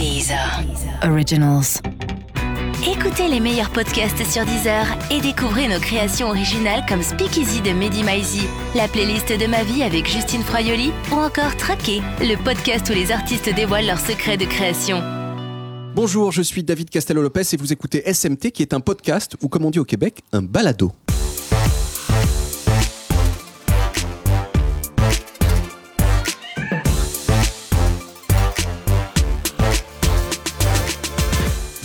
Deezer. Originals. Écoutez les meilleurs podcasts sur Deezer et découvrez nos créations originales comme Speakeasy de Mehdi Maizi, la playlist de ma vie avec Justine Froyoli ou encore Traqué, le podcast où les artistes dévoilent leurs secrets de création. Bonjour, je suis David Castello-Lopez et vous écoutez SMT qui est un podcast ou comme on dit au Québec, un balado.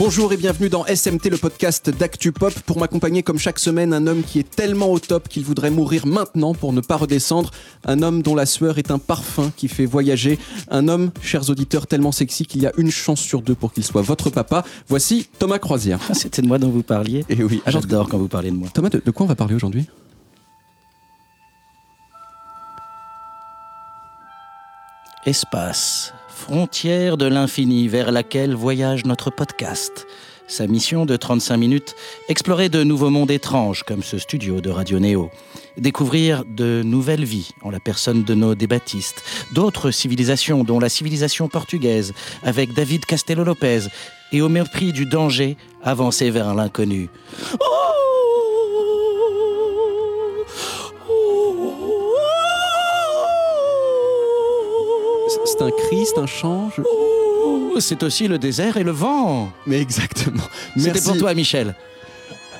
Bonjour et bienvenue dans SMT, le podcast d'Actu Pop. Pour m'accompagner comme chaque semaine, un homme qui est tellement au top qu'il voudrait mourir maintenant pour ne pas redescendre. Un homme dont la sueur est un parfum qui fait voyager. Un homme, chers auditeurs, tellement sexy qu'il y a une chance sur deux pour qu'il soit votre papa. Voici Thomas Croisière. Ah, C'était de moi dont vous parliez. Et oui, alors, J'adore quand vous parlez de moi. Thomas, de, de quoi on va parler aujourd'hui? Espace, frontière de l'infini vers laquelle voyage notre podcast. Sa mission de 35 minutes, explorer de nouveaux mondes étranges comme ce studio de Radio Néo. Découvrir de nouvelles vies en la personne de nos débattistes, d'autres civilisations dont la civilisation portugaise avec David Castello-Lopez et au mépris du danger, avancer vers l'inconnu. C'est un c'est un chant je- Oh, C'est aussi le désert et le vent. Mais exactement. C'était Merci. pour toi, Michel.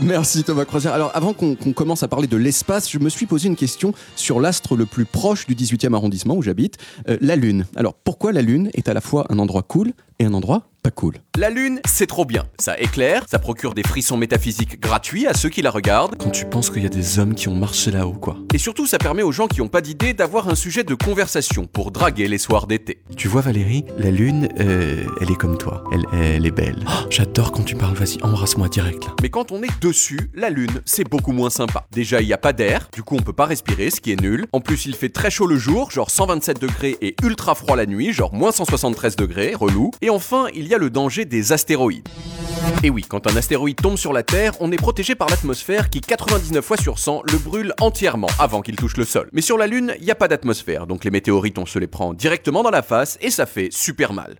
Merci Thomas Croisière. Alors avant qu'on qu'on commence à parler de l'espace, je me suis posé une question sur l'astre le plus proche du 18e arrondissement où j'habite, euh, la Lune. Alors pourquoi la Lune est à la fois un endroit cool et un endroit pas cool La Lune, c'est trop bien. Ça éclaire, ça procure des frissons métaphysiques gratuits à ceux qui la regardent. Quand tu penses qu'il y a des hommes qui ont marché là-haut, quoi. Et surtout, ça permet aux gens qui n'ont pas d'idée d'avoir un sujet de conversation pour draguer les soirs d'été. Tu vois Valérie, la Lune, euh, elle est comme toi. Elle, elle est belle. Oh, J'adore quand tu parles, vas-y, embrasse-moi direct là. Mais quand on est dessus, la Lune, c'est beaucoup moins sympa. Déjà, il n'y a pas d'air, du coup on peut pas respirer, ce qui est nul. En plus, il fait très chaud le jour, genre 127 degrés, et ultra froid la nuit, genre moins 173 degrés, relou. Et enfin, il y a le danger des astéroïdes. Et oui, quand un astéroïde tombe sur la Terre, on est protégé par l'atmosphère qui 99 fois sur 100 le brûle entièrement avant qu'il touche le sol. Mais sur la Lune, il n'y a pas d'atmosphère, donc les météorites on se les prend directement dans la face et ça fait super mal.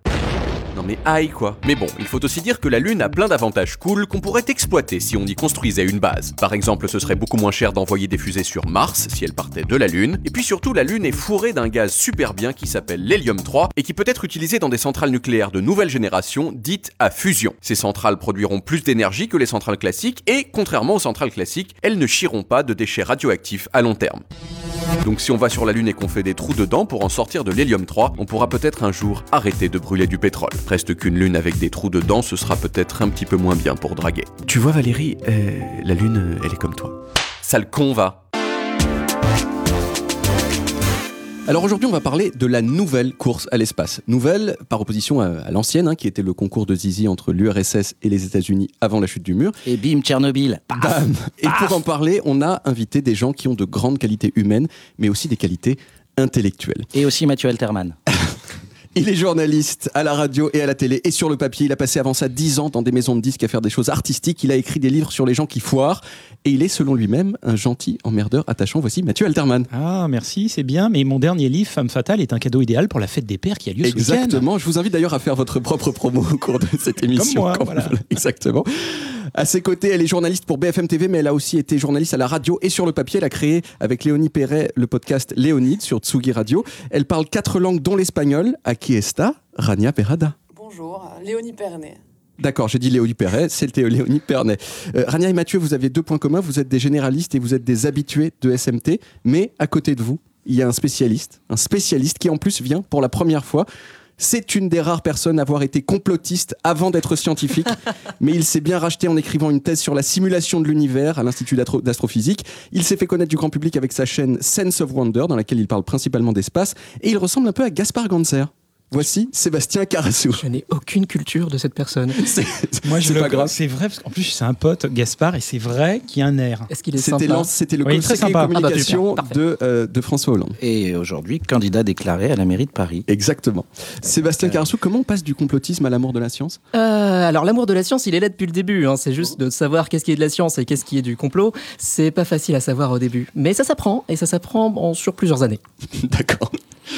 Mais quoi. Mais bon, il faut aussi dire que la Lune a plein d'avantages cool qu'on pourrait exploiter si on y construisait une base. Par exemple, ce serait beaucoup moins cher d'envoyer des fusées sur Mars si elles partaient de la Lune. Et puis surtout, la Lune est fourrée d'un gaz super bien qui s'appelle l'hélium 3 et qui peut être utilisé dans des centrales nucléaires de nouvelle génération dites à fusion. Ces centrales produiront plus d'énergie que les centrales classiques et, contrairement aux centrales classiques, elles ne chieront pas de déchets radioactifs à long terme. Donc si on va sur la Lune et qu'on fait des trous dedans pour en sortir de l'hélium 3, on pourra peut-être un jour arrêter de brûler du pétrole. Reste qu'une Lune avec des trous dedans, ce sera peut-être un petit peu moins bien pour draguer. Tu vois Valérie, euh, la Lune, elle est comme toi. Ça le con va. Alors aujourd'hui, on va parler de la nouvelle course à l'espace. Nouvelle par opposition à, à l'ancienne, hein, qui était le concours de Zizi entre l'URSS et les États-Unis avant la chute du mur. Et bim, Tchernobyl. Paf. Bam Et pour en parler, on a invité des gens qui ont de grandes qualités humaines, mais aussi des qualités intellectuelles. Et aussi Mathieu Alterman. Il est journaliste à la radio et à la télé et sur le papier. Il a passé avant ça 10 ans dans des maisons de disques à faire des choses artistiques. Il a écrit des livres sur les gens qui foirent. Et il est, selon lui-même, un gentil emmerdeur attachant. Voici Mathieu Alterman. Ah, merci, c'est bien. Mais mon dernier livre, Femme Fatale, est un cadeau idéal pour la fête des pères qui a lieu ce week-end. Exactement. Je vous invite d'ailleurs à faire votre propre promo au cours de cette émission. moi, quand voilà. Exactement. À ses côtés, elle est journaliste pour BFM TV, mais elle a aussi été journaliste à la radio et sur le papier. Elle a créé avec Léonie Perret le podcast Léonide sur Tsugi Radio. Elle parle quatre langues, dont l'espagnol. Aquí está Rania Perrada. Bonjour, Léonie Pernet. D'accord, j'ai dit Léonie Perret, c'était Léonie Pernet. Euh, Rania et Mathieu, vous avez deux points communs. Vous êtes des généralistes et vous êtes des habitués de SMT. Mais à côté de vous, il y a un spécialiste, un spécialiste qui en plus vient pour la première fois. C'est une des rares personnes à avoir été complotiste avant d'être scientifique, mais il s'est bien racheté en écrivant une thèse sur la simulation de l'univers à l'Institut d'astro- d'astrophysique. Il s'est fait connaître du grand public avec sa chaîne Sense of Wonder, dans laquelle il parle principalement d'espace, et il ressemble un peu à Gaspard Ganser. Voici Sébastien Carassou. Je n'ai aucune culture de cette personne. C'est Moi, je c'est le pas grave. C'est vrai, parce qu'en plus, c'est un pote, Gaspard, et c'est vrai qu'il y a un air. Est-ce qu'il est C'était sympa c'était le Oui, conseiller communication Ah bah, de, euh, de François Hollande. Et aujourd'hui, candidat déclaré à la mairie de Paris. Exactement. Sébastien Carassou, comment on passe du complotisme à l'amour de la science? Euh, Alors, l'amour de la science, il est là depuis le début. hein. C'est juste de savoir qu'est-ce qui est de la science et qu'est-ce qui est du complot. C'est pas facile à savoir au début. Mais ça s'apprend, et ça s'apprend en- sur plusieurs années. D'accord.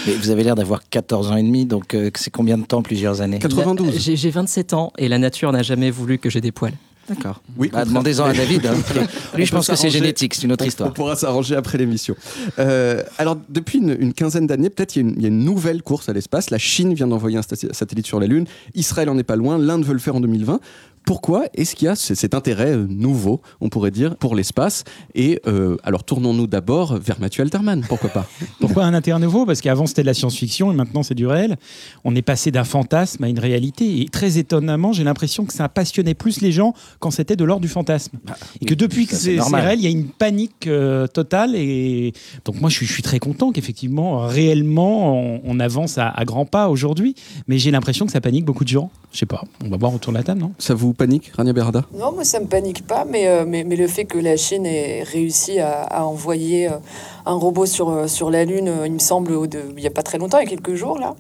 Mais vous avez l'air d'avoir 14 ans et demi, donc euh, c'est combien de temps, plusieurs années? 92. J'ai j'ai 27 ans et la nature n'a jamais voulu que j'ai des poils. D'accord. Oui, Bah, Demandez-en à David. hein. Lui, je pense que c'est génétique, c'est une autre On- On histoire. pourra s'arranger après l'émission. Euh, alors, depuis une, une quinzaine d'années, peut-être il y, a une- il y a une nouvelle course à l'espace. La Chine vient d'envoyer un satellite sur la Lune. Israël en est pas loin. L'Inde veut le faire en 2020. Pourquoi est-ce qu'il y a ce- cet intérêt euh, nouveau, on pourrait dire, pour l'espace Et euh, alors, tournons-nous d'abord vers Mathieu Alterman. Pourquoi pas Pourquoi un intérêt nouveau? Parce qu'avant c'était de la science-fiction et maintenant c'est du réel. On est passé d'un fantasme à une réalité. Et très étonnamment, j'ai l'impression que ça passionnait plus les gens quand c'était de l'ordre du fantasme. et que depuis que ça, c'est réel, il y a une panique euh, totale. Et donc moi je suis, je suis très content qu'effectivement, réellement, on, on avance à, à grands pas aujourd'hui. Mais j'ai l'impression que ça panique beaucoup de gens. Je sais pas, on va voir autour de la table, non? Ça vous panique, Rania Berada Non, moi ça me panique pas, mais, euh, mais, mais le fait que la Chine ait réussi à, envoyer euh, un robot sur, euh, sur la Lune, il me semble, il n'y a pas très longtemps, il y a quelques jours, là,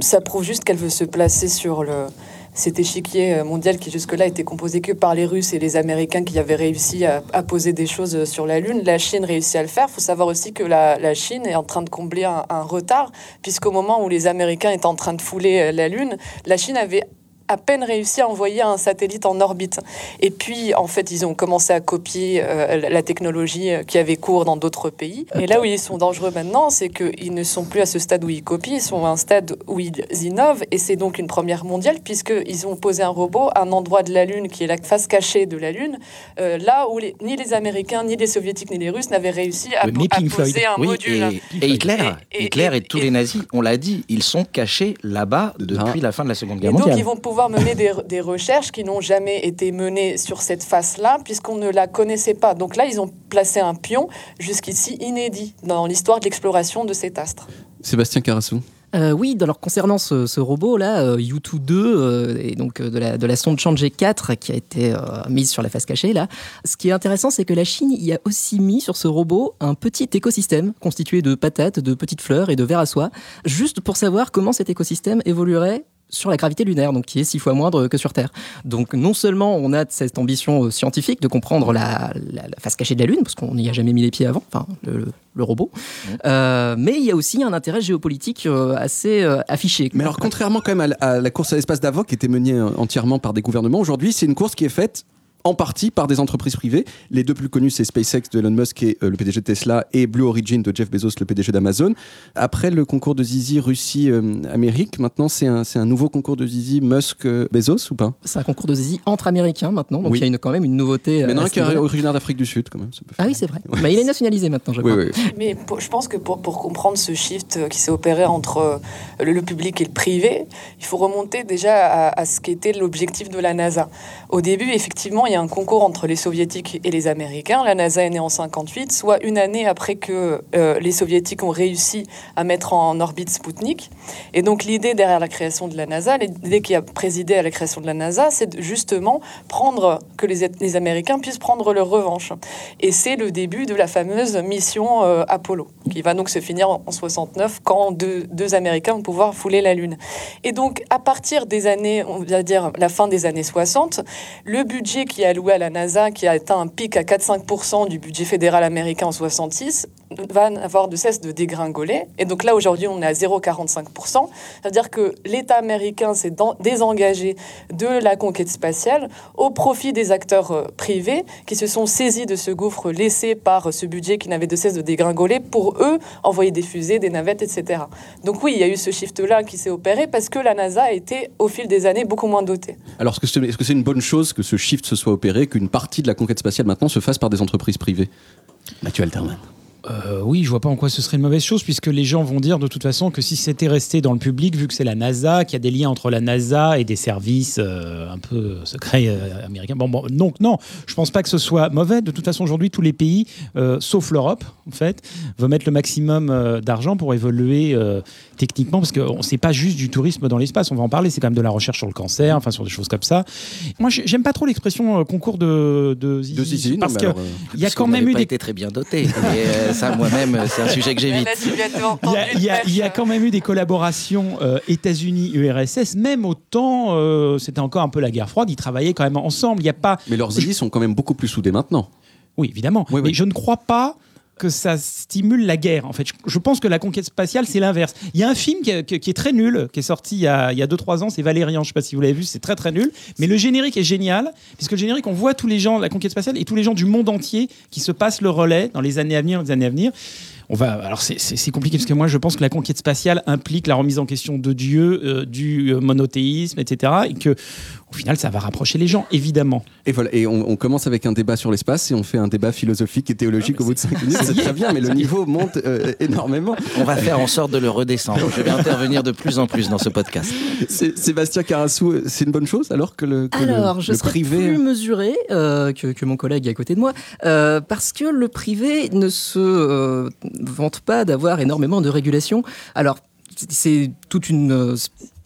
ça prouve juste qu'elle veut se placer sur le, cet échiquier mondial qui jusque-là était composé que par les Russes et les Américains qui avaient réussi à, poser des choses sur la Lune. La Chine réussit à le faire. Il faut savoir aussi que la, Chine est en train de combler un, un retard, puisqu'au moment où les Américains étaient en train de fouler la Lune, la Chine avait à peine réussi à envoyer un satellite en orbite. Et puis, en fait, ils ont commencé à copier euh, la technologie euh, qui avait cours dans d'autres pays. Et là où ils sont dangereux maintenant, c'est qu'ils ne sont plus à ce stade où ils copient, ils sont à un stade où ils innovent. Et c'est donc une première mondiale, puisqu'ils ont posé un robot à un endroit de la Lune qui est la face cachée de la Lune, euh, là où les- ni les Américains, ni les Soviétiques, ni les Russes n'avaient réussi à, Mais po- à Pink Floyd. poser un Oui, module. et, et Hitler, Et- et- Hitler et, et- tous et- les nazis, on l'a dit, ils sont cachés là-bas depuis la fin de la Seconde Et Guerre donc, mondiale. ils vont pouvoir mener des, des recherches qui n'ont jamais été menées sur cette face-là, puisqu'on ne la connaissait pas. Donc là, ils ont placé un pion jusqu'ici inédit dans l'histoire de l'exploration de cet astre. Sébastien Carassou. Euh, oui, alors concernant ce, ce robot-là, euh, U2 2, euh, et donc euh, de, la, de la sonde Chang'e 4 qui a été euh, mise sur la face cachée, là, ce qui est intéressant, c'est que la Chine y a aussi mis sur ce robot un petit écosystème constitué de patates, de petites fleurs et de vers à soie, juste pour savoir comment cet écosystème évoluerait sur la gravité lunaire, donc qui est six fois moindre que sur Terre. Donc non seulement on a cette ambition euh, scientifique de comprendre la, la- la face cachée de la Lune, parce qu'on n'y a jamais mis les pieds avant, enfin le, le robot, euh, mais il y a aussi un intérêt géopolitique euh, assez euh, affiché. Mais alors, contrairement quand même à la, à la course à l'espace d'avant, qui était menée entièrement par des gouvernements, aujourd'hui, c'est une course qui est faite en partie par des entreprises privées. Les deux plus connus, c'est SpaceX de Elon Musk, et, euh, le PDG de Tesla, et Blue Origin de Jeff Bezos, le PDG d'Amazon. Après le concours de Zizi Russie-Amérique, maintenant c'est un, c'est un nouveau concours de Zizi Musk-Bezos ou pas? C'est un concours de zizi entre Américains maintenant, donc Oui. il y a une, quand même une nouveauté. euh, ce qui est originaire d'Afrique du Sud quand même. ça peut Ah oui, c'est vrai. Mais il est nationalisé maintenant, je crois. oui. Mais pour- je pense que pour, pour comprendre ce shift euh, qui s'est opéré entre euh, le, le public et le privé, il faut remonter déjà à, à ce qu'était l'objectif de la NASA. Au début, effectivement, il y a un concours entre les soviétiques et les américains. La NASA est née en 58, soit une année après que euh, les soviétiques ont réussi à mettre en orbite Sputnik. Et donc l'idée derrière la création de la NASA, l'idée qui a présidé à la création de la NASA, c'est justement prendre que les, les Américains puissent prendre leur revanche. Et c'est le début de la fameuse mission euh, Apollo, qui va donc se finir en, en 69 quand deux, deux Américains vont pouvoir fouler la Lune. Et donc à partir des années, on va dire la fin des années 60, le budget qui alloué à la NASA, qui a atteint un pic à 4-5% du budget fédéral américain en 66, va avoir de cesse de dégringoler. Et donc là aujourd'hui on est à 0,45%. C'est-à-dire que l'État américain s'est désengagé de la conquête spatiale au profit des acteurs euh, privés qui se sont saisis de ce gouffre laissé par ce budget qui n'avait de cesse de dégringoler pour eux envoyer des fusées, des navettes, etc. Donc oui, il y a eu ce shift-là qui s'est opéré parce que la NASA a été au fil des années beaucoup moins dotée. Alors, est-ce que c'est est -ce c'est une bonne chose que ce shift se soit opéré, qu'une partie de la conquête spatiale maintenant se fasse par des entreprises privées Mathieu Alterman. Euh, oui, je vois pas en quoi ce serait une mauvaise chose, puisque les gens vont dire de toute façon que si c'était resté dans le public, vu que c'est la NASA, qu'il y a des liens entre la NASA et des services euh, un peu secrets euh, américains. Bon, bon, donc non, je pense pas que ce soit mauvais. De toute façon, aujourd'hui, tous les pays, sauf l'Europe, en fait, veulent mettre le maximum d'argent pour évoluer techniquement, parce que c'est pas juste du tourisme dans l'espace. On va en parler. C'est quand même de la recherche sur le cancer, enfin sur des choses comme ça. Moi, j'ai- j'aime pas trop l'expression concours de de De Zizi, parce mais que alors, euh, il y a quand même eu des été très bien doté. Ça, moi-même, c'est un sujet que j'évite. Il y, a, y y quand même eu des collaborations euh, États-Unis-URSS, même au temps, euh, c'était encore un peu la guerre froide, ils travaillaient quand même ensemble. Il n'y a pas. Mais leurs zizi sont quand même beaucoup plus soudés maintenant. Oui, évidemment. Oui, Mais je ne crois pas que ça stimule la guerre. En fait, je, pense que la conquête spatiale, c'est l'inverse. Il y a un film qui, est- très nul, qui est sorti il y a, il y a 2-3 ans, c'est Valérian. Je sais pas si vous l'avez vu, c'est très très nul. Mais le générique est génial, puisque le générique, on voit tous les gens, la conquête spatiale et tous les gens du monde entier qui se passent le relais dans les années à venir, les années à venir. On va, alors c'est compliqué parce que moi je pense que la conquête spatiale implique la remise en question de Dieu, euh, du euh, monothéisme, etc. Et que au final ça va rapprocher les gens, évidemment. Et voilà, et on, on commence avec un débat sur l'espace et on fait un débat philosophique et théologique au bout de 5 minutes. C'est très bien, mais le niveau monte euh, énormément. On va faire en sorte de le redescendre. Je vais intervenir de plus en plus dans ce podcast. Sébastien Carassou, euh, c'est une bonne chose alors que le, que le- Alors, je le privé. plus mesuré euh, que, que mon collègue à côté de moi, euh, parce que le privé ne se euh, vante pas d'avoir énormément de régulation. Alors, c'est- c'est toute une euh,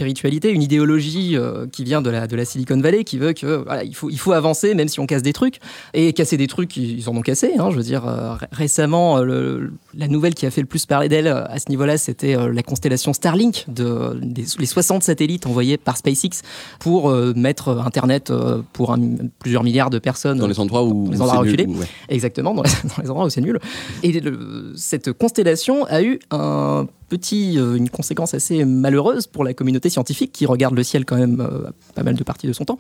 spiritualité, une idéologie euh, qui vient de la, de la Silicon Valley, qui veut que voilà, il faut, il faut avancer même si on casse des trucs. Et casser des trucs, ils en ont cassé. hein. je veux dire, euh, ré- récemment, euh, le- la nouvelle qui a fait le plus parler d'elle à ce niveau-là, c'était la constellation Starlink, de, des, les 60 satellites envoyés par SpaceX pour mettre Internet pour un- plusieurs milliards de personnes. Dans les endroits où, les endroits nul, ouais. Exactement, dans les, dans les endroits où c'est nul. Et le- cette constellation a eu un petit, une conséquence assez malheureuse pour la communauté scientifique qui regarde le ciel quand même euh, pas mal de parties de son temps,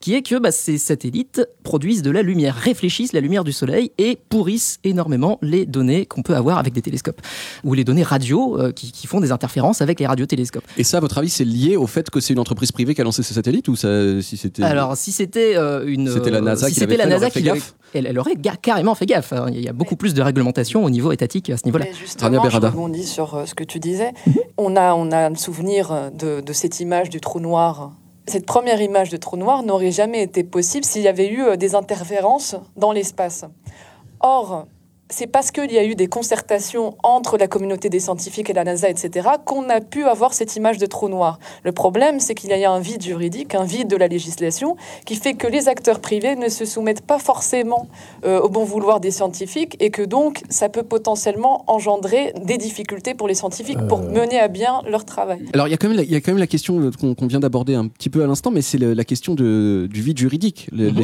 qui est que bah, ces satellites produisent de la lumière, réfléchissent la lumière du Soleil et pourrissent énormément les données qu'on peut avoir avec des télescopes, ou les données radio euh, qui, qui font des interférences avec les radiotélescopes. Et ça, à votre avis, c'est lié au fait que c'est une entreprise privée qui a lancé ces satellites ou ça, si c'était. Alors, si c'était euh, une. C'était la NASA si qui c'était l'avait la fait, elle NASA aurait fait qui gaffe elle, elle aurait ga- carrément fait gaffe. hein. Il y a beaucoup plus de réglementation au niveau étatique à ce niveau-là. Justement, je rebondis sur euh, ce que tu disais. On a, on a le souvenir de, de cette image du trou noir. Cette première image de trou noir n'aurait jamais été possible s'il y avait eu euh, des interférences dans l'espace. Or, c'est parce qu'il y a eu des concertations entre la communauté des scientifiques et la NASA, etc., qu'on a pu avoir cette image de trou noir. Le problème, c'est qu'il y a un vide juridique, un vide de la législation, qui fait que les acteurs privés ne se soumettent pas forcément euh, au bon vouloir des scientifiques et que donc ça peut potentiellement engendrer des difficultés pour les scientifiques pour mener à bien leur travail. Alors, il y, a quand même la- il y a quand même la question euh, qu'on vient d'aborder un petit peu à l'instant, mais c'est la question de, du vide juridique. Mhm.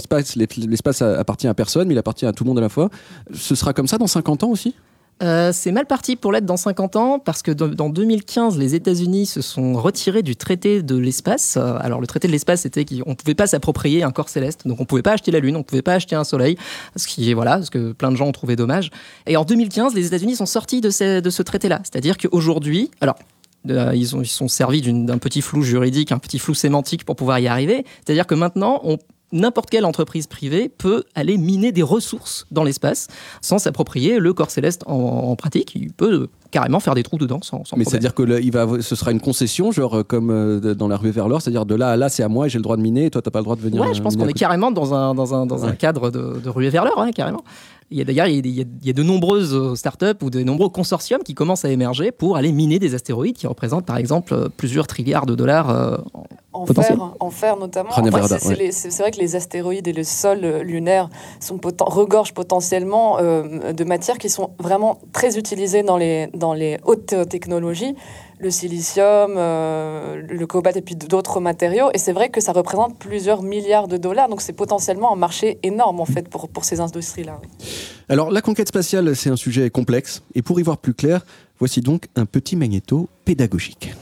L'espace appartient à personne, mais il appartient à tout le monde à la fois. Ce sera comme ça dans 50 ans aussi? Euh, c'est mal parti pour l'être dans 50 ans parce que dans dans 2015, les États-Unis se sont retirés du traité de l'espace. Alors le traité de l'espace, c'était qu'on ne pouvait pas s'approprier un corps céleste, donc on ne pouvait pas acheter la Lune, on ne pouvait pas acheter un Soleil, ce qui voilà, ce que plein de gens ont trouvé dommage. Et en 2015, les États-Unis sont sortis de ce, de ce traité-là, c'est-à-dire qu'aujourd'hui, alors euh, ils, ont, ils sont servis d'un petit flou juridique, un petit flou sémantique pour pouvoir y arriver. C'est-à-dire que maintenant, on- n'importe quelle entreprise privée peut aller miner des ressources dans l'espace sans s'approprier le corps céleste en, en pratique. Il peut carrément faire des trous dedans sans, sans Mais c'est-à-dire que il va, ce sera une concession, genre euh, comme euh, dans la rue vers l'or, c'est-à-dire de là à là, c'est à moi et j'ai le droit de miner et toi, t'as pas le droit de venir. Ouais, je pense qu'on est carrément dans un, dans un, dans un Ouais. cadre de, de ruée vers l'or, hein, carrément. Il y a d'ailleurs il y a des- il y a- il y a de nombreuses euh, startups ou de nombreux consortiums qui commencent à émerger pour aller miner des astéroïdes qui représentent par exemple euh, plusieurs trilliards de dollars. euh, En Potentiel. fer, en fer notamment. C'est- c'est ouais. les- c'est c'est vrai que les astéroïdes et le sol lunaire sont poten- regorgent potentiellement euh, de matières qui sont vraiment très utilisées dans les, dans les hautes technologies, le silicium, euh, le cobalt et puis d'autres matériaux. Et c'est vrai que ça représente plusieurs milliards de dollars. Donc c'est potentiellement un marché énorme en fait pour, pour ces industries-là. oui. Alors, la conquête spatiale, c'est un sujet complexe. Et pour y voir plus clair, voici donc un petit magnéto pédagogique.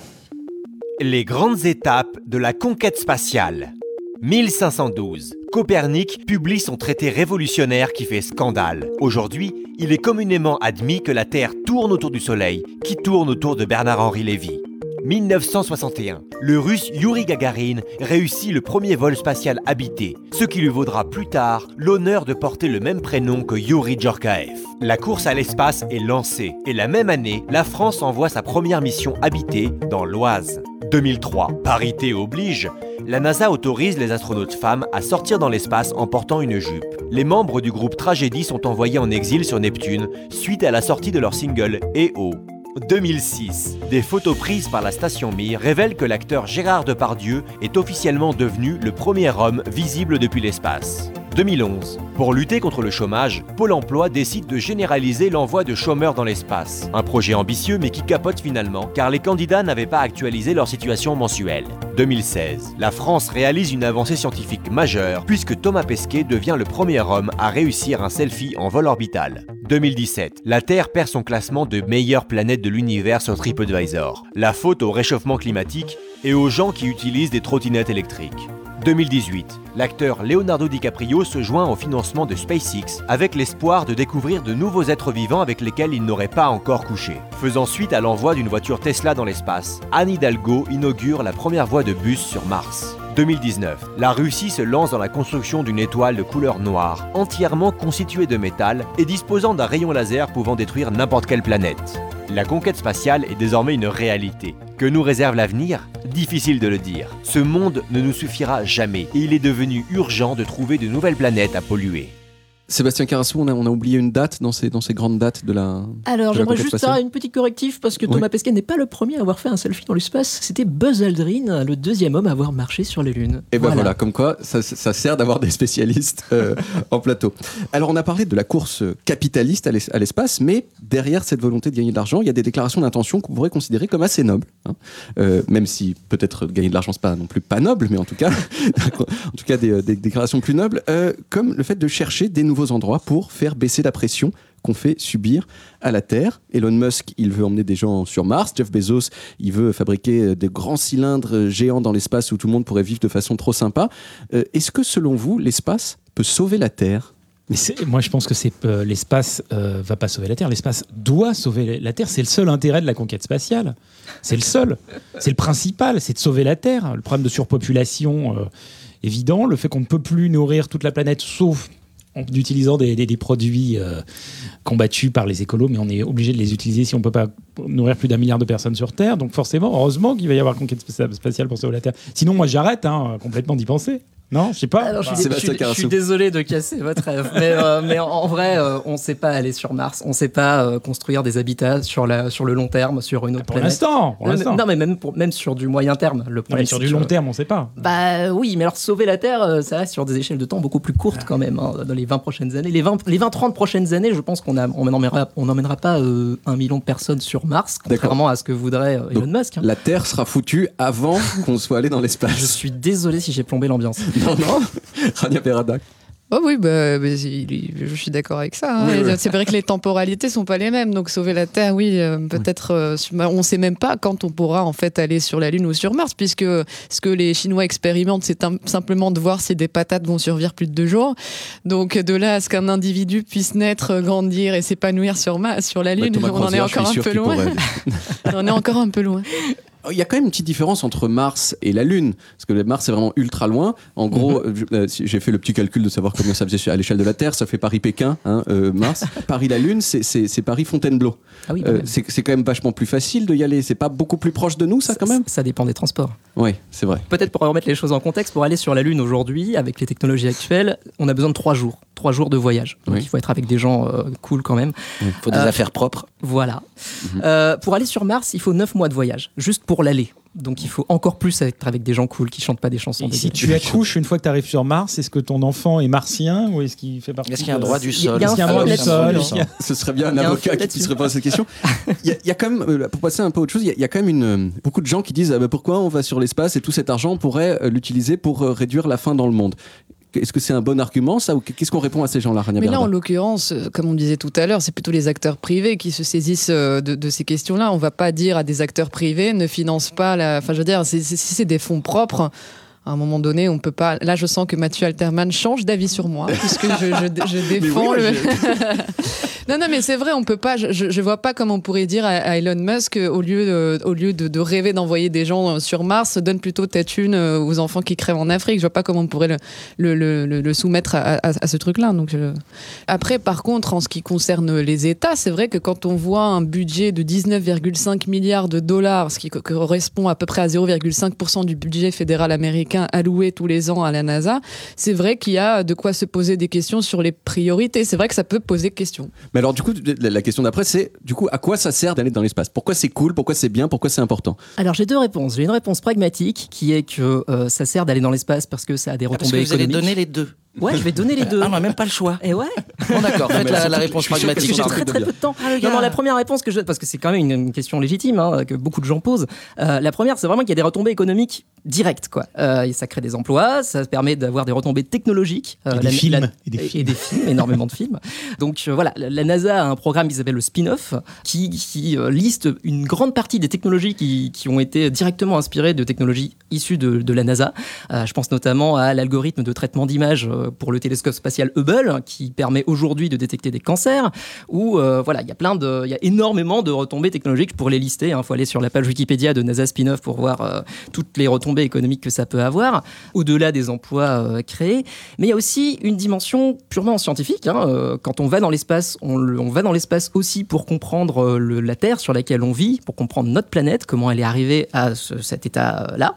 Les grandes étapes de la conquête spatiale. 1512. Copernic publie son traité révolutionnaire qui fait scandale. Aujourd'hui, il est communément admis que la Terre tourne autour du Soleil, qui tourne autour de Bernard-Henri Lévy. 1961. Le russe Yuri Gagarin réussit le premier vol spatial habité, ce qui lui vaudra plus tard l'honneur de porter le même prénom que Yuri Djorkaev. La course à l'espace est lancée et la même année, la France envoie sa première mission habitée dans l'Oise. 2003. Parité oblige. La NASA autorise les astronautes femmes à sortir dans l'espace en portant une jupe. Les membres du groupe Tragédie sont envoyés en exil sur Neptune suite à la sortie de leur single EO. 2006. Des photos prises par la station Mir révèlent que l'acteur Gérard Depardieu est officiellement devenu le premier homme visible depuis l'espace. 2011. Pour lutter contre le chômage, Pôle emploi décide de généraliser l'envoi de chômeurs dans l'espace. Un projet ambitieux mais qui capote finalement car les candidats n'avaient pas actualisé leur situation mensuelle. 2016. La France réalise une avancée scientifique majeure puisque Thomas Pesquet devient le premier homme à réussir un selfie en vol orbital. 2017, la Terre perd son classement de meilleure planète de l'univers sur TripAdvisor. La faute au réchauffement climatique et aux gens qui utilisent des trottinettes électriques. 2018, l'acteur Leonardo DiCaprio se joint au financement de SpaceX avec l'espoir de découvrir de nouveaux êtres vivants avec lesquels il n'aurait pas encore couché. Faisant suite à l'envoi d'une voiture Tesla dans l'espace, Anne Hidalgo inaugure la première voie de bus sur Mars. 2019, la Russie se lance dans la construction d'une étoile de couleur noire, entièrement constituée de métal et disposant d'un rayon laser pouvant détruire n'importe quelle planète. La conquête spatiale est désormais une réalité. Que nous réserve l'avenir Difficile de le dire. Ce monde ne nous suffira jamais et il est devenu urgent de trouver de nouvelles planètes à polluer. Sébastien Carassou, on a, on a oublié une date dans ces, dans ces grandes dates de la. Alors j'aimerais juste faire une petite correctif parce que Oui. Thomas Pesquet n'est pas le premier à avoir fait un selfie dans l'espace. C'était Buzz Aldrin, le deuxième homme à avoir marché sur la Lune. Et ben voilà. comme quoi ça, ça sert d'avoir des spécialistes euh, en plateau. Alors on a parlé de la course capitaliste à l'es- à l'espace, mais derrière cette volonté de gagner de l'argent, il y a des déclarations d'intention qu'on pourrait considérer comme assez nobles. hein. Euh, même si peut-être gagner de l'argent c'est pas non plus pas noble, mais en tout cas, en tout cas des, des déclarations plus nobles, euh, comme le fait de chercher des nouveaux endroits pour faire baisser la pression qu'on fait subir à la Terre. Elon Musk, il veut emmener des gens sur Mars. Jeff Bezos, il veut fabriquer euh, des grands cylindres euh, géants dans l'espace où tout le monde pourrait vivre de façon trop sympa. Euh, Est-ce que selon vous, l'espace peut sauver la Terre? Moi, je pense que l'espace euh, va pas sauver la Terre. L'espace doit sauver la Terre. C'est le seul intérêt de la conquête spatiale. C'est le seul. C'est le principal. C'est de sauver la Terre. Le problème de surpopulation évident, le fait qu'on ne peut plus nourrir toute la planète, sauf en utilisant des, produits euh, combattus par les écolos, mais on est obligé de les utiliser si on peut pas nourrir plus d'un milliard de personnes sur Terre. Donc forcément, heureusement qu'il va y avoir conquête spa- spatiale pour sauver la Terre. Sinon, moi, j'arrête hein, complètement d'y penser. Non, je sais pas. Alors, je, suis, Sébastien je suis- je désolé de casser votre rêve, mais, euh, mais en, en vrai, euh, on ne sait pas aller sur Mars, on ne sait pas euh, construire des habitats sur, la, sur le long terme, sur une autre pour planète. l'instant. Pour l'instant. non, mais même, pour, même sur du moyen terme. Le problème, sur du long terme, on sait pas. Bah oui, mais alors sauver la Terre, euh, ça reste sur des échelles de temps beaucoup plus courtes quand même, hein, dans les 20 prochaines années. Les 20, les 20-30 prochaines années, je pense qu'on on n'emmènera on pas euh, un million de personnes sur Mars, contrairement à ce que voudrait euh, Elon Donc, Musk. hein. La Terre sera foutue avant qu'on soit allé dans Je l'espace. suis désolé si j'ai plombé l'ambiance. Non, non. Rania Perada. Oh oui, bah, bah, je suis d'accord avec ça. hein. Oui, oui. C'est vrai que les temporalités sont pas les mêmes. Donc sauver la Terre, oui, euh, peut-être. euh, bah, on sait même pas quand on pourra en fait aller sur la Lune ou sur Mars, puisque ce que les Chinois expérimentent, c'est simplement de voir si des patates vont survivre plus de deux jours. Donc de là à ce qu'un individu puisse naître, grandir et s'épanouir sur Mars, sur la Bah, Lune, on en est encore un peu loin. on est encore un peu loin. Il y a quand même une petite différence entre Mars et la Lune, parce que Mars c'est vraiment ultra loin. En gros, Mhm. euh, j'ai fait le petit calcul de savoir combien ça faisait à l'échelle de la Terre. Ça fait Paris-Pékin, hein, euh, Mars. Paris-la Lune, c'est- Paris-Fontainebleau. Ah oui, Euh, c'est quand même vachement plus facile de y aller. C'est pas beaucoup plus proche de nous, ça quand même? Ça, ça dépend des transports. Oui, c'est vrai. Peut-être pour remettre les choses en contexte, pour aller sur la Lune aujourd'hui, avec les technologies actuelles, on a besoin de trois jours. Trois jours de voyage. Donc Oui. il faut être avec des gens euh, cool quand même. faut des Euh, affaires propres. Voilà. Mhm. Euh, pour aller sur Mars, il faut 9 mois de voyage, juste pour l'aller. Donc il faut encore plus être avec des gens cool qui chantent pas des chansons. Et si tu accouches une fois que tu arrives sur Mars, est-ce que ton enfant est martien ou est-ce qu'il fait partie Est-ce qu'il y a un de- droit du sol Ce serait bien un avocat qui puisse répondre à cette question. Il y, a- il y a quand même, euh, pour passer un peu à autre chose, il y a, il y a quand même une, euh, beaucoup de gens qui disent ah bah, pourquoi on va sur l'espace et tout cet argent on pourrait euh, l'utiliser pour réduire la faim dans le monde? Est-ce que c'est un bon argument ça ou qu'est-ce qu'on répond à ces gens-là, Mais là, en l'occurrence, comme on disait tout à l'heure, c'est plutôt les acteurs privés qui se saisissent euh, de, de ces questions-là. On va pas dire à des acteurs privés ne finance pas la. Enfin, je veux dire, si c'est des fonds propres. À un moment donné, on peut pas. Là, je sens que Mathieu Alterman change d'avis sur moi, puisque je, je- je défends oui, le. non, non, mais c'est vrai, on peut pas. Je, je vois pas comment on pourrait dire à, à Elon Musk, euh, au lieu de, au lieu de, de rêver d'envoyer des gens euh, sur Mars, donne plutôt ta thune euh, aux enfants qui crèvent en Afrique. Je vois pas comment on pourrait le, le, le, le- le soumettre à, à- à ce truc-là. Donc, je- après, par contre, en ce qui concerne les États, c'est vrai que quand on voit un budget de 19,5 milliards de dollars, ce qui co- correspond à peu près à 0,5% du budget fédéral américain alloué tous les ans à la NASA, c'est vrai qu'il y a de quoi se poser des questions sur les priorités. C'est vrai que ça peut poser question. Mais alors du coup, la question d'après c'est du coup à quoi ça sert d'aller dans l'espace? Pourquoi c'est cool? Pourquoi c'est bien? Pourquoi c'est important? Alors j'ai deux réponses. J'ai une réponse pragmatique qui est que euh, ça sert d'aller dans l'espace parce que ça a des Ah, parce retombées que vous allez économiques. donner les deux. Ouais, je vais donner les deux. Ah, on n'a même pas le choix. Et ouais. Bon, d'accord, faites la, la réponse pragmatique. J'ai très très peu de temps. Ah, Non, non, la première réponse que je parce que c'est quand même une, une question légitime hein, que beaucoup de gens posent. Euh, la première, c'est vraiment qu'il y a des retombées économiques directes, quoi. Euh, et ça crée des emplois, ça permet d'avoir des retombées technologiques. Euh, Et des films. Et des films. films, énormément de films. Donc euh, voilà, la, la NASA a un programme qui s'appelle le Spin-off, qui, qui euh, liste une grande partie des technologies qui, qui ont été directement inspirées de technologies issues de, de la NASA. Euh, je pense notamment à l'algorithme de traitement d'images euh, pour le télescope spatial Hubble, qui permet aujourd'hui de détecter des cancers. Ou euh, voilà, il y a plein de, il y a énormément de retombées technologiques pour les lister. Il faut aller sur la page Wikipédia de NASA Spin-off pour voir euh, toutes les retombées économiques que ça peut avoir, au-delà des emplois euh, créés. Mais il y a aussi une dimension purement scientifique. hein. Euh, Quand on va dans l'espace, on, va dans l'espace aussi pour comprendre euh, la Terre sur laquelle on vit, pour comprendre notre planète, comment elle est arrivée à ce- cet état-là.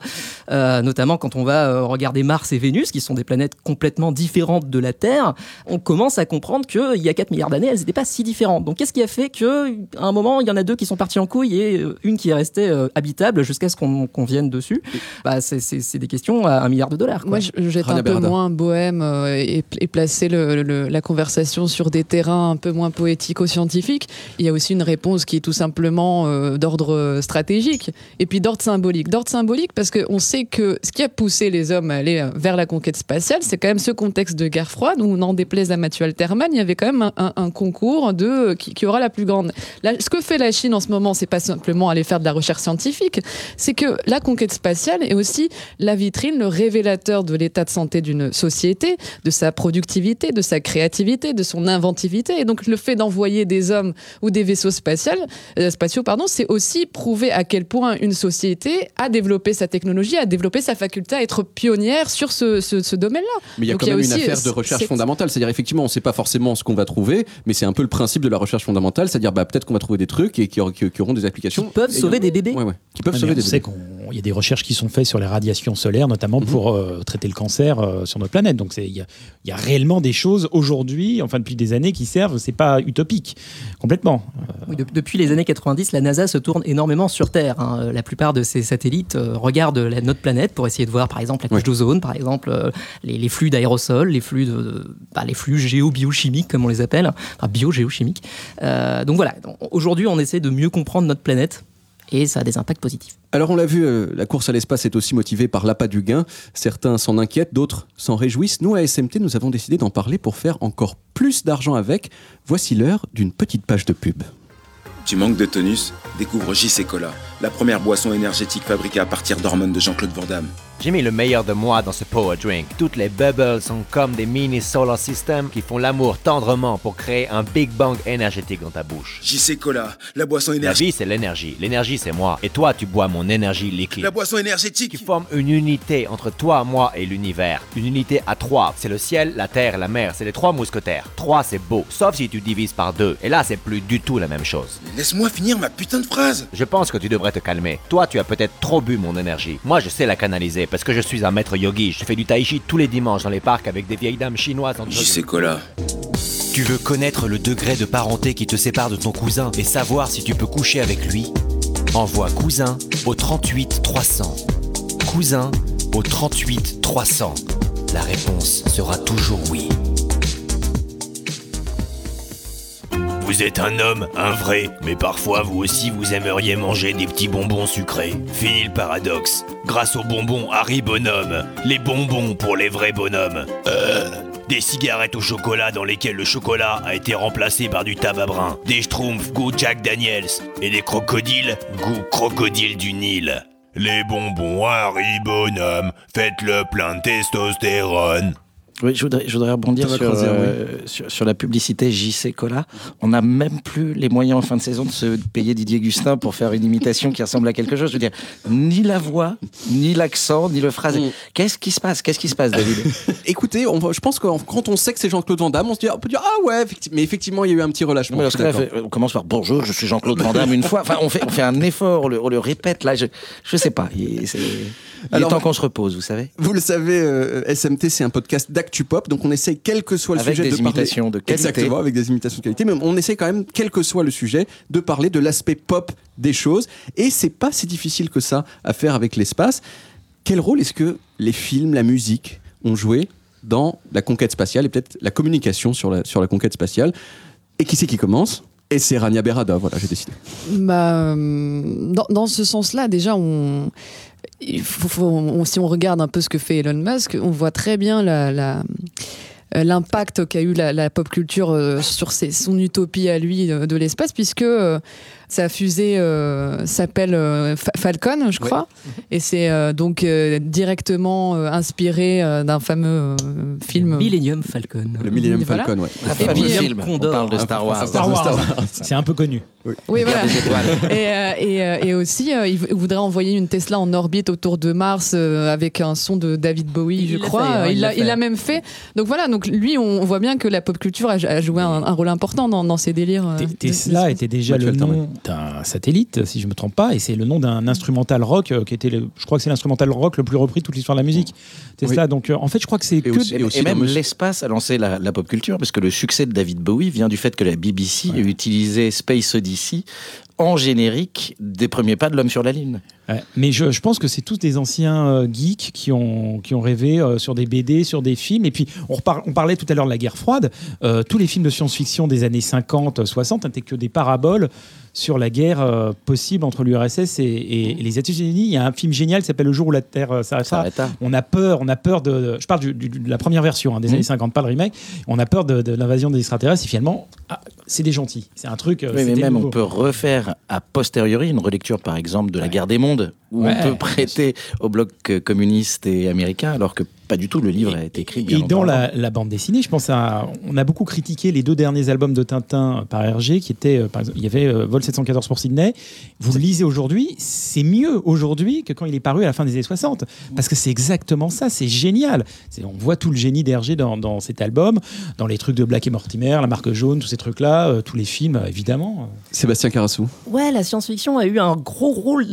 Euh, notamment quand on va euh, regarder Mars et Vénus, qui sont des planètes complètement différentes de la Terre, on commence à comprendre qu'il y a 4 milliards d'années, elles n'étaient pas si différentes. Donc qu'est-ce qui a fait qu'à un moment, il y en a deux qui sont partis en couille et euh, une qui est restée euh, habitable jusqu'à ce qu'on qu'on vienne dessus? Bah, C'est des questions à un milliard de dollars. quoi. Moi, je, je vais être Rania un peu moins bohème euh, et, et placer le- le- la conversation sur des terrains un peu moins poético-scientifiques. Il y a aussi une réponse qui est tout simplement euh, d'ordre stratégique et puis d'ordre symbolique. D'ordre symbolique parce qu'on sait que ce qui a poussé les hommes à aller vers la conquête spatiale, c'est quand même ce contexte de guerre froide où, n'en déplaise à Mathieu Alterman, il y avait quand même un, un- un concours de qui, qui aura la plus grande. Ce que fait la Chine en ce moment, c'est pas simplement aller faire de la recherche scientifique, c'est que la conquête spatiale est aussi la vitrine, le révélateur de l'état de santé d'une société, de sa productivité, de sa créativité, de son inventivité. Et donc le fait d'envoyer des hommes ou des vaisseaux euh, spatiaux, pardon, c'est aussi prouver à quel point une société a développé sa technologie, a développé sa faculté à être pionnière sur ce, ce- ce domaine-là. Mais il y a Donc, quand il même une affaire euh, de recherche fondamentale. C'est-à-dire, effectivement, on ne sait pas forcément ce qu'on va trouver, mais c'est un peu le principe de la recherche fondamentale. C'est-à-dire, bah, peut-être qu'on va trouver des trucs et qui, aur- qui- qui auront des applications. Qui peuvent Et- sauver des bébés. Ouais, ouais. Qui peuvent Ouais, sauver des on sait bébés. qu'il y a des recherches qui sont faites sur les radiations solaires, notamment Mhm. pour euh, traiter le cancer euh, sur notre planète. Donc il y, a- il y a réellement des choses aujourd'hui, enfin depuis des années, qui servent. C'est pas utopique, complètement. Oui, de- depuis les années 90, la NASA se tourne énormément sur Terre. hein. Euh, La plupart de ses satellites euh, regardent la- notre planète pour essayer de voir, par exemple, la couche Ouais. d'ozone, par exemple, euh, les, les flux d'aérosols, les flux de, de- bah, les flux géo-biochimiques, comme on les appelle, enfin bio-géochimiques. Euh, donc voilà. Aujourd'hui, on essaie de mieux comprendre notre planète et ça a des impacts positifs. Alors on l'a vu, euh, la course à l'espace est aussi motivée par l'appât du gain. Certains s'en inquiètent, d'autres s'en réjouissent. Nous, à SMT, nous avons décidé d'en parler pour faire encore plus d'argent avec. Voici l'heure d'une petite page de pub. Tu manques de tonus? Découvre JC Cola, la première boisson énergétique fabriquée à partir d'hormones de Jean-Claude Van Damme. J'ai mis le meilleur de moi dans ce power drink. Toutes les bubbles sont comme des mini solar systems qui font l'amour tendrement pour créer un Big Bang énergétique dans ta bouche. JC Cola, la boisson La énergétique. vie, c'est l'énergie. L'énergie, c'est moi. Et toi, tu bois mon énergie liquide. La boisson qui énergétique forme une unité entre toi, moi et l'univers. Une unité à trois. C'est le ciel, la terre, la mer. C'est les trois mousquetaires. Trois, c'est beau. Sauf si tu divises par deux. Et là, c'est plus du tout la même chose. Laisse-moi finir ma putain de phrase Je pense que tu devrais te calmer. Toi, tu as peut-être trop bu mon énergie. Moi, je sais la canaliser parce que je suis un maître yogi. Je fais du tai chi tous les dimanches dans les parcs avec des vieilles dames chinoises en JC Cola. Tu veux connaître le degré de parenté qui te sépare de ton cousin et savoir si tu peux coucher avec lui? Envoie cousin au 38 300. Cousin au 38 300. La réponse sera toujours oui. Vous êtes un homme, un vrai, mais parfois vous aussi vous aimeriez manger des petits bonbons sucrés. Fini le paradoxe. Grâce aux bonbons Harry Bonhomme, les bonbons pour les vrais bonhommes. Euh, des cigarettes au chocolat dans lesquelles le chocolat a été remplacé par du tabac brun. Des schtroumpfs goût Jack Daniels. Et des crocodiles goût crocodile du Nil. Les bonbons Harry Bonhomme, faites-le plein de testostérone. Oui, je voudrais, je voudrais rebondir sur, euh, sur, sur la publicité JC Cola. On n'a même plus les moyens en fin de saison de se payer Didier Gustin pour faire une imitation qui ressemble à quelque chose. Je veux dire, ni la voix, ni l'accent, ni le phrasé. Mm. Qu'est-ce qui se passe? Qu'est-ce qui se passe, David? Écoutez, on je pense que quand on sait que c'est Jean-Claude Van Damme, on, se dit, on peut dire Ah ouais, mais effectivement, il y a eu un petit relâchement. Non, là, on commence par bonjour, je suis Jean-Claude Van Damme une fois. Enfin, on fait, on fait un effort, on le, on le répète. Là, je, je sais pas. Il, c'est- il Alors, est temps qu'on se repose, vous savez. Vous le savez, euh, SMT, c'est un podcast d'actu pop, donc on essaye, quel que soit le Avec sujet, des de parler- imitations de qualité. Exactement, avec des imitations de qualité, mais on essaie quand même, quel que soit le sujet, de parler de l'aspect pop des choses. Et c'est pas si difficile que ça à faire avec l'espace. Quel rôle est-ce que les films, la musique ont joué dans la conquête spatiale et peut-être la communication sur la, sur la conquête spatiale? Et qui c'est qui commence? Et c'est Rania Berada, voilà, j'ai décidé. Bah, euh, dans, dans ce sens-là, déjà, on, si on regarde un peu ce que fait Elon Musk, on voit très bien euh, l'impact qu'a eu la, pop culture euh, sur son utopie à lui euh, de l'espace puisque sa fusée euh, s'appelle euh, Fa- Falcon je crois et c'est euh, donc euh, directement euh, inspiré euh, d'un fameux euh, film Millennium Falcon. Le Millennium Voilà. Falcon, ouais. Un Et fameux puis, film, on Condor. parle de Star Wars. Star Wars. C'est un peu connu. Oui, voilà. Et, euh, et, euh, et aussi, euh, il voudrait envoyer une Tesla en orbite autour de Mars euh, avec un son de David Bowie, Il je crois. fait, hein, il il l'a il l'a même fait. Donc voilà, donc lui, on voit bien que la pop culture a, a joué un, un rôle important dans, dans ces délires. euh, Tesla de- était déjà le nom. D'un satellite, si je me trompe pas, et c'est le nom d'un instrumental rock euh, qui était, le- je crois que c'est l'instrumental rock le plus repris de toute l'histoire de la musique. Tesla, donc euh, en fait, je crois que c'est Et que aussi- Et, aussi et même l'espace a lancé la, la pop culture, parce que le succès de David Bowie vient du fait que la BBC a utilisé Space Odyssey en générique des premiers pas de l'homme sur la Lune. Ouais, mais je, je pense que c'est tous des anciens euh, geeks qui ont, qui ont rêvé euh, sur des BD, sur des films. Et puis, on, parlait tout à l'heure de la guerre froide. Euh, tous les films de science-fiction des années 50, 60 n'étaient que des paraboles sur la guerre possible entre l'URSS et, et- et les États-Unis. Il y a un film génial qui s'appelle Le jour où la Terre. S'arrêta. On a peur, on a peur de. de- je parle du- du- de la première version hein, des Mhm. années 50, pas le remake. On a peur de, de l'invasion des extraterrestres. Et finalement, ah, c'est des gentils. C'est un truc. Oui, mais même on peut refaire a posteriori une relecture, par exemple, de la guerre des mondes, où Ouais, on peut prêter au bloc communiste et américain, alors que pas du tout. Le livre a été écrit bien Et dans longtemps la, la bande dessinée, je pense à. On a beaucoup critiqué les deux derniers albums de Tintin par Hergé, qui étaient. euh, par exemple, il y avait euh, Vol 714 pour Sydney. Vous le lisez aujourd'hui, c'est mieux aujourd'hui que quand il est paru à la fin des années 60. Parce que c'est exactement ça, c'est génial. On voit tout le génie d'Hergé dans, dans cet album, dans les trucs de Black et Mortimer, La Marque Jaune, tous ces trucs-là, euh, tous les films, euh, évidemment. Sébastien Carassou. Ouais, la science-fiction a eu un gros rôle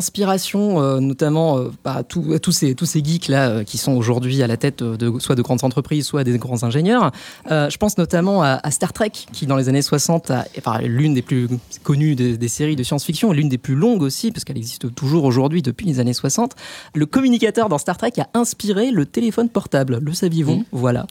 d'inspiration, euh, notamment euh, bah, à tous- à tous ces, tous ces geeks-là euh, qui sont aujourd'hui à la tête euh, de, soit de grandes entreprises, soit des grands ingénieurs. Euh, je pense notamment à, à Star Trek, qui dans les années 60 a enfin, l'une des plus connues des, des séries de science-fiction, et l'une des plus longues aussi, parce qu'elle existe toujours aujourd'hui depuis les années 60. Le communicateur dans Star Trek a inspiré le téléphone portable. Le saviez-vous? Voilà.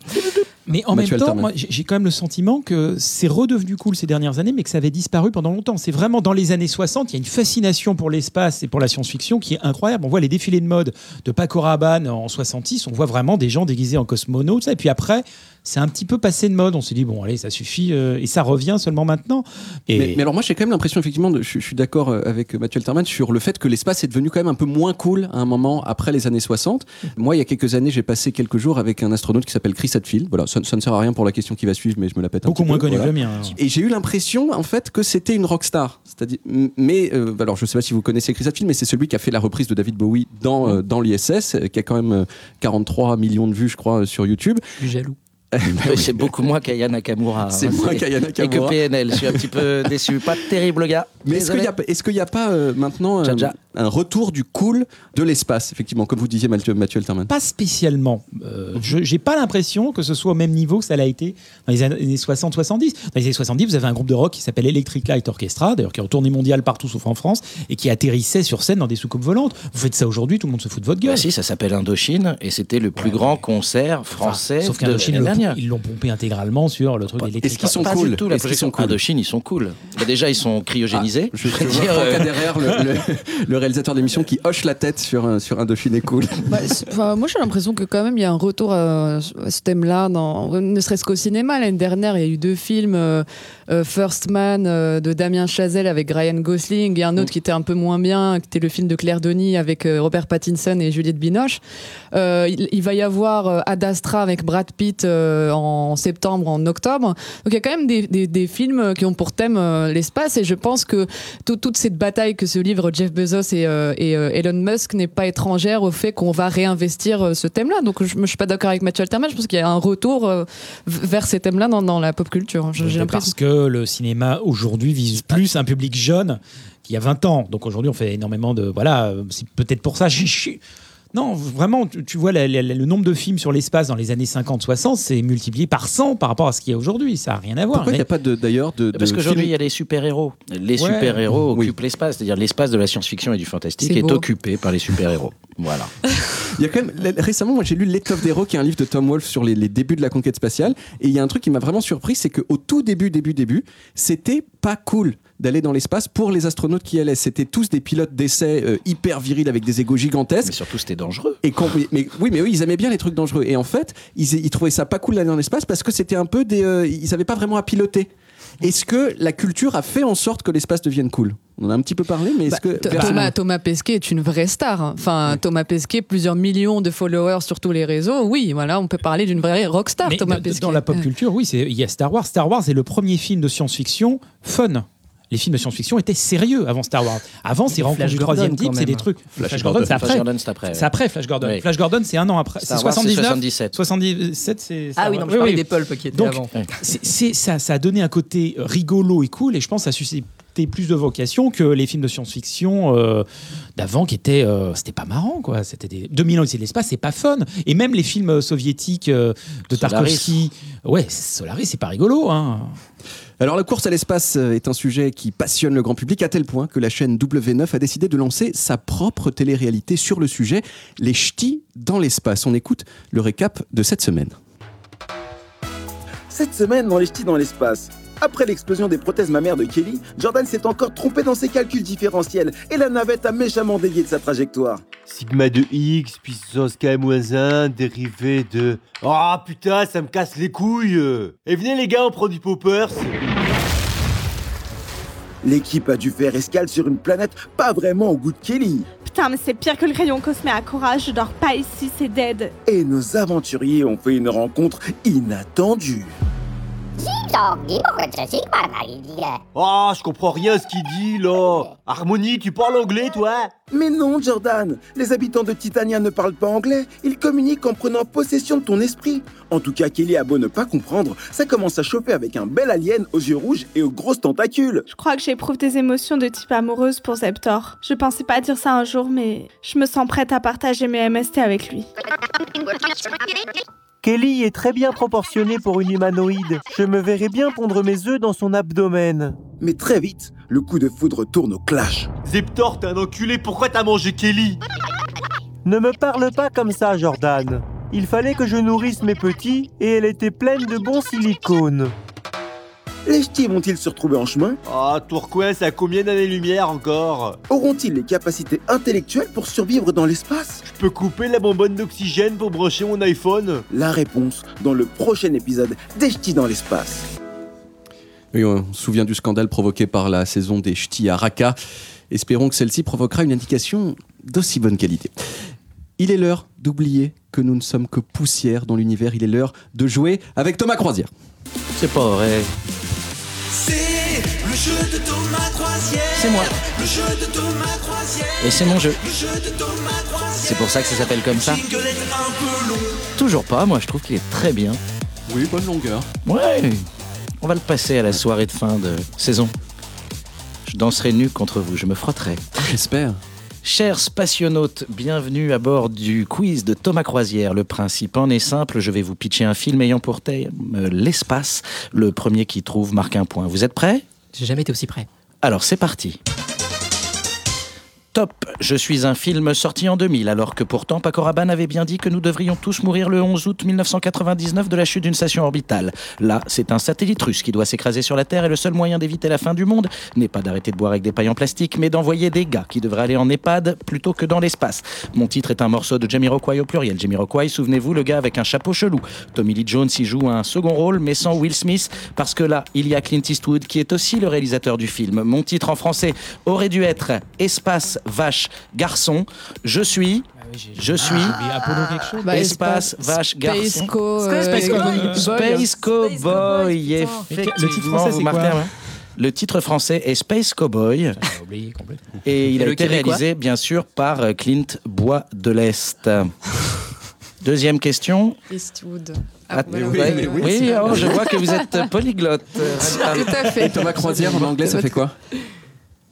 Mais en Mathieu même temps, moi, j'ai quand même le sentiment que c'est redevenu cool ces dernières années, mais que ça avait disparu pendant longtemps. C'est vraiment dans les années 60, il y a une fascination pour l'espace et pour la science-fiction qui est incroyable. On voit les défilés de mode de Paco Rabanne en 66, on voit vraiment des gens déguisés en cosmonautes. ça. Et puis après, c'est un petit peu passé de mode. On s'est dit, bon, allez, ça suffit. euh, et ça revient seulement maintenant. Et Mais, mais alors moi j'ai quand même l'impression effectivement, de- je, je suis d'accord euh, avec Mathieu Alterman sur le fait que l'espace est devenu quand même un peu moins cool à un moment après les années 60. Moi il y a quelques années j'ai passé quelques jours avec un astronaute qui s'appelle Chris Hadfield. Voilà, ça, ça ne sert à rien pour la question qui va suivre, mais je me la pète un beaucoup petit moins peu, connu voilà. que le mien. Et j'ai eu l'impression en fait que c'était une rockstar. C'est-à-dire, mais euh, alors je sais pas si vous connaissez Chris Hadfield, mais c'est celui qui a fait la reprise de David Bowie dans euh, dans l'ISS, qui a quand même euh, 43 millions de vues je crois sur YouTube. Je suis jaloux. Oui, c'est beaucoup moins qu'Aya Nakamura. C'est hein, moins qu'Aya Et que Nakamura. PNL. Je suis un petit peu déçu. Pas terrible gars. Mais est-ce qu'il n'y a, pas euh, maintenant euh. Un retour du cool de l'espace, effectivement, comme vous disiez Mathieu, Mathieu Alterman Pas spécialement. Euh, je J'ai pas l'impression que ce soit au même niveau que ça l'a été dans les années 60-70. Dans les années 70, vous avez un groupe de rock qui s'appelle Electric Light Orchestra, d'ailleurs qui est en tournée mondiale partout sauf en France, et qui atterrissait sur scène dans des soucoupes volantes. Vous faites ça aujourd'hui, tout le monde se fout de votre gueule. Bah si, ça s'appelle Indochine et c'était le plus grand concert français Sauf de qu'Indochine, l'année ils l'ont- dernière. ils l'ont pompé intégralement sur le truc électrique. Est-ce qu'ils sont Pas cool du tout la Est-ce qu'ils projection. sont cool Indochine, ils sont cool. Bah, déjà, ils sont cryogénisés. Je, je veux dire, euh, derrière le, le- le réalisateur de l'émission qui hoche la tête sur, sur Indochine est cool. Bah, moi, j'ai l'impression que quand même il y a un retour à, à ce thème-là, ne serait-ce qu'au cinéma. L'année dernière, il y a eu deux films, euh, euh, First Man euh, de Damien Chazelle avec Ryan Gosling et un autre qui était un peu moins bien, qui était le film de Claire Denis avec euh, Robert Pattinson et Juliette Binoche. Il, il va y avoir Ad Astra avec Brad Pitt en septembre, en octobre. Donc il y a quand même des, des- des films qui ont pour thème l'espace et je pense que tout- toute cette bataille que se livrent Jeff Bezos et, euh, et, euh, Elon Musk n'est pas étrangère au fait qu'on va réinvestir euh, ce thème-là. Donc je ne suis pas d'accord avec Mathieu Alterman, je pense qu'il y a un retour euh, vers ces thèmes-là dans, dans la pop culture. J'ai j'ai. Parce que le cinéma aujourd'hui vise plus un public jeune qu'il y a 20 ans. Donc aujourd'hui, on fait énormément de. Voilà, euh, c'est peut-être pour ça. je- Non, vraiment, tu, tu vois la- la- le nombre de films sur l'espace dans les années 50-60, c'est multiplié par 100 par rapport à ce qu'il y a aujourd'hui. Ça n'a rien à voir. Pourquoi il n'y a pas de- d'ailleurs de, Parce qu'aujourd'hui, il y a les super-héros. Les Ouais. super-héros Oui. occupent l'espace, c'est-à-dire l'espace de la science-fiction et du fantastique est beau. occupé par les super-héros. Voilà. Il y a quand même récemment, moi j'ai lu L'étoffe des héros, qui est un livre de Tom Wolfe sur les, les débuts de la conquête spatiale, et il y a un truc qui m'a vraiment surpris, c'est qu'au tout début, début, début, c'était pas cool d'aller dans l'espace pour les astronautes qui allaient. C'était tous des pilotes d'essai euh, hyper virils avec des égos gigantesques. Mais surtout, c'était dangereux. Et quand- mais, mais- oui, mais eux, ils aimaient bien les trucs dangereux. Et en fait, ils, ils trouvaient ça pas cool d'aller dans l'espace parce que c'était un peu des. euh, ils avaient pas vraiment à piloter. Est-ce que la culture a fait en sorte que l'espace devienne cool? On en a un petit peu parlé, mais est-ce Bah, que. Thomas, Thomas Pesquet est une vraie star. hein. Enfin, Thomas Pesquet, plusieurs millions de followers sur tous les réseaux. Oui, voilà, on peut parler d'une vraie rockstar, Mais Thomas Pesquet. dans la pop Ouais. culture, oui, c'est- il y a Star Wars. Star Wars est le premier film de science-fiction fun. Les films de science-fiction étaient sérieux avant Star Wars. Avant, c'est Flash du Gordon, troisième type, c'est des trucs. Flash Flash, Gordon, Gordon, c'est Flash après. Gordon, c'est après, C'est ouais. après Flash Gordon. Oui. Flash Gordon, c'est un an après. C'est Star Wars, c'est 79. 77. 77, c'est. Ah oui, non, je parlais oui. des pulps qui étaient Donc, avant. c'est, ça, ça a donné un côté rigolo et cool, et je pense que ça a suscité plus de vocation que les films de science-fiction euh, d'avant qui étaient. euh, c'était pas marrant, quoi. C'était des... 2000 ans c'est l'espace, c'est pas fun. Et même les films euh, soviétiques euh, de Solaris. Tarkovsky. Ouais, Solaris, c'est pas rigolo, hein. Alors la course à l'espace euh, est un sujet qui passionne le grand public à tel point que la chaîne W9 a décidé de lancer sa propre télé-réalité sur le sujet, les ch'tis dans l'espace. On écoute le récap de cette semaine. Cette semaine dans les ch'tis dans l'espace. Après l'explosion des prothèses mammaires de Kelly, Jordan s'est encore trompé dans ses calculs différentiels et la navette a méchamment dévié de sa trajectoire. Sigma de x puissance k-1 dérivé de... Oh putain, ça me casse les couilles Et venez les gars, on prend du poppers L'équipe a dû faire escale sur une planète pas vraiment au goût de Kelly. Putain, mais c'est pire que le crayon Cosmé à courage, je dors pas ici, c'est dead. Et nos aventuriers ont fait une rencontre inattendue. Oh, je comprends rien à ce qu'il dit là Harmonie, tu parles anglais toi Mais non, Jordan, les habitants de Titania ne parlent pas anglais, ils communiquent en prenant possession de ton esprit. En tout cas, Kelly a beau ne pas comprendre, ça commence à chauffer avec un bel alien aux yeux rouges et aux grosses tentacules. Je crois que j'éprouve des émotions de type amoureuse pour Zeptor. Je pensais pas dire ça un jour, mais je me sens prête à partager mes MST avec lui. Kelly est très bien proportionnée pour une humanoïde. Je me verrais bien pondre mes œufs dans son abdomen. Mais très vite, le coup de foudre tourne au clash. Zeptor, t'es un enculé, pourquoi t'as mangé Kelly? Ne me parle pas comme ça, Jordan. Il fallait que je nourrisse mes petits et elle était pleine de bons silicones. Les ch'tis vont-ils se retrouver en chemin? Ah, Tourcoing, c'est à combien d'années-lumière encore? Auront-ils les capacités intellectuelles pour survivre dans l'espace? Je peux couper la bonbonne d'oxygène pour brancher mon iPhone? La réponse dans le prochain épisode des ch'tis dans l'espace. Oui, on se souvient du scandale provoqué par la saison des ch'tis à Raqqa. Espérons que celle-ci provoquera une indication d'aussi bonne qualité. Il est l'heure d'oublier que nous ne sommes que poussière dans l'univers. Il est l'heure de jouer avec Thomas Croisière. C'est pas vrai. C'est le jeu de Thomas Croisière. C'est moi. Le jeu de Thomas Croisière. Et c'est mon jeu. Le jeu de Thomas Croisière. C'est pour ça que ça s'appelle comme ça. Toujours pas, moi je trouve qu'il est très bien. Oui, bonne longueur. Ouais. On va le passer à la soirée de fin de saison. Je danserai nu contre vous, je me frotterai. J'espère. Chers spationautes, bienvenue à bord du quiz de Thomas Croisière. Le principe en est simple, je vais vous pitcher un film ayant pour thème euh, l'espace. Le premier qui trouve marque un point. Vous êtes prêts? J'ai jamais été aussi près. Alors c'est parti. Top, je suis un film sorti en 2000, alors que pourtant Paco Rabanne avait bien dit que nous devrions tous mourir le 11 août 1999 de la chute d'une station orbitale. Là, c'est un satellite russe qui doit s'écraser sur la Terre et le seul moyen d'éviter la fin du monde n'est pas d'arrêter de boire avec des pailles en plastique, mais d'envoyer des gars qui devraient aller en EHPAD plutôt que dans l'espace. Mon titre est un morceau de Jamiroquai au pluriel. Jamiroquai, souvenez-vous, le gars avec un chapeau chelou. Tommy Lee Jones y joue un second rôle, mais sans Will Smith, parce que là, il y a Clint Eastwood qui est aussi le réalisateur du film. Mon titre en français aurait dû être Espace, vache, garçon. Je suis. Je suis. Apollo quelque chose Bah, espace, vache, garçon. Space Co, Space Cowboy. Boy. Space Cowboy, le effectivement. titre français, vous c'est marquez, quoi ouais. Le titre français est Space Cowboy oublié complètement. et il Et a été réalisé bien sûr par euh, Clint Bois de l'Est. Deuxième question. Eastwood. Ah, Ah, oui, oh, je vois que vous êtes polyglotte. euh, Tout à fait. Thomas Croisière en anglais, ça fait quoi?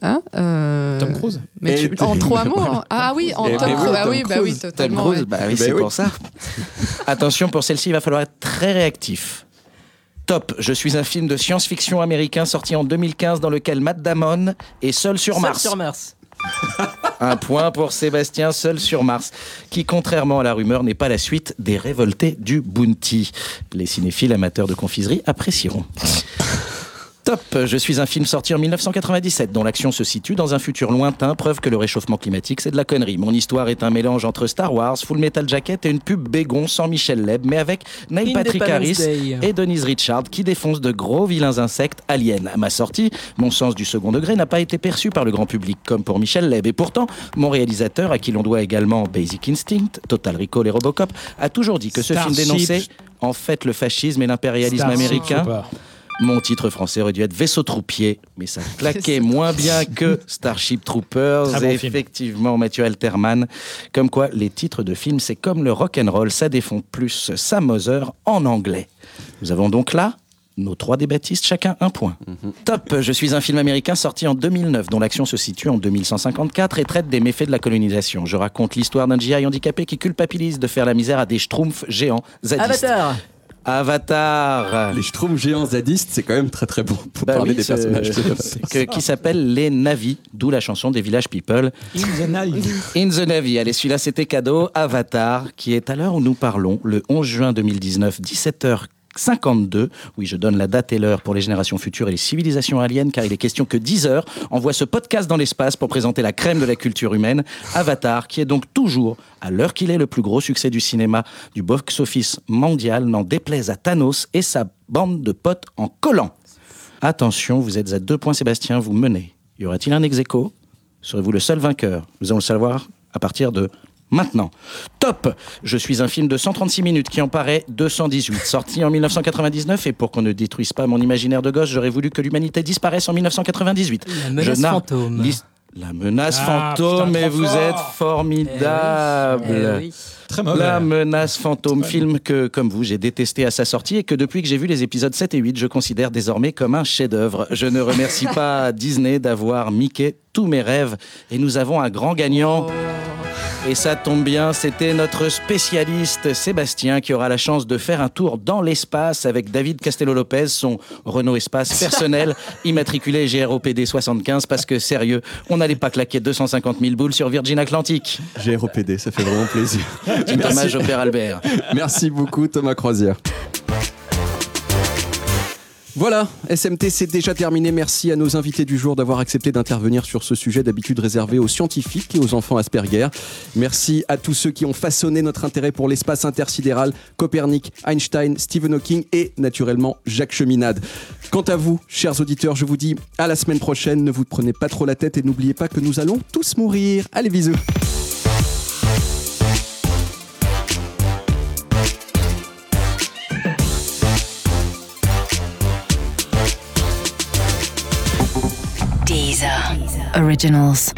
Hein Euh, Tom Cruise mais tu- en trois mots. Ah oui, en Tom Cruise. Ah Tom oui, bah oui, Cruise. Tom totalement. Cruise, ouais. bah oui, Ben c'est oui. pour ça. Attention, pour celle-ci, il va falloir être très réactif. Top, je suis un film de science-fiction américain sorti en 2015 dans lequel Matt Damon est seul sur Seul Mars. sur Mars. Un point pour Sébastien, seul sur Mars, qui, contrairement à la rumeur, n'est pas la suite des révoltés du Bounty. Les cinéphiles amateurs de confiserie apprécieront. Top, je suis un film sorti en 1997 dont l'action se situe dans un futur lointain, preuve que le réchauffement climatique c'est de la connerie. Mon histoire est un mélange entre Star Wars, Full Metal Jacket et une pub bégon sans Michel Leb, mais avec Neil Patrick Harris Day. et Denise Richard qui défoncent de gros vilains insectes aliens. À ma sortie, mon sens du second degré n'a pas été perçu par le grand public comme pour Michel Leb. Et pourtant, mon réalisateur, à qui l'on doit également Basic Instinct, Total Recall et Robocop, a toujours dit que ce film dénonçait en fait le fascisme et l'impérialisme américain. Mon titre français aurait dû être Vaisseau troupier, mais ça claquait moins bien que Starship Troopers. Bon et effectivement, Mathieu Alterman. Comme quoi, les titres de films, c'est comme le rock and roll, ça défend plus Sam Moser en anglais. Nous avons donc là nos trois débattistes, chacun un point. Top, je suis un film américain sorti en 2009 dont l'action se situe en 2154 et traite des méfaits de la colonisation. Je raconte l'histoire d'un GI handicapé qui culpabilise de faire la misère à des schtroumpfs géants zadistes. Avatar. Avatar. Les Schtroumpfs géants zadistes, c'est quand même très très bon pour Bah parler oui, des personnages. que- qui s'appelle Les Navis, d'où la chanson des Village People. In the Night. In the Navy, allez, celui-là c'était cadeau. Avatar, qui est à l'heure où nous parlons, le 11 juin 2019, 17h52. Oui, je donne la date et l'heure pour les générations futures et les civilisations aliens, car il est question que 10 heures envoie ce podcast dans l'espace pour présenter la crème de la culture humaine. Avatar, qui est donc toujours, à l'heure qu'il est, le plus gros succès du cinéma, du box-office mondial, n'en déplaise à Thanos et sa bande de potes en collant. Attention, vous êtes à deux points, Sébastien, vous menez. Y aura-t-il un ex Serez-vous le seul vainqueur? Nous allons le savoir à partir de maintenant. Top Je suis un film de 136 minutes qui en paraît 218, sorti en 1999, et pour qu'on ne détruise pas mon imaginaire de gosse, j'aurais voulu que l'humanité disparaisse en 1998. La menace Je fantôme. La menace Ah, fantôme, putain, et vous fort. êtes formidable. Eh oui. Très mauvais. La menace fantôme, film que, comme vous, j'ai détesté à sa sortie et que depuis que j'ai vu les épisodes 7 et 8, je considère désormais comme un chef-d'œuvre. Je ne remercie pas Disney d'avoir miqué tous mes rêves et nous avons un grand gagnant. Et ça tombe bien, c'était notre spécialiste Sébastien qui aura la chance de faire un tour dans l'espace avec David Castello-Lopez, son Renault Espace personnel, immatriculé GROPD 75, parce que sérieux, on n'allait pas claquer 250 000 boules sur Virgin Atlantic. GROPD, ça fait vraiment plaisir. Petit hommage au père Albert. Merci beaucoup Thomas Croisière. Voilà, SMT c'est déjà terminé. Merci à nos invités du jour d'avoir accepté d'intervenir sur ce sujet d'habitude réservé aux scientifiques et aux enfants Asperger. Merci à tous ceux qui ont façonné notre intérêt pour l'espace intersidéral, Copernic, Einstein, Stephen Hawking et naturellement Jacques Cheminade. Quant à vous, chers auditeurs, je vous dis à la semaine prochaine. Ne vous prenez pas trop la tête et n'oubliez pas que nous allons tous mourir. Allez, bisous. Originals.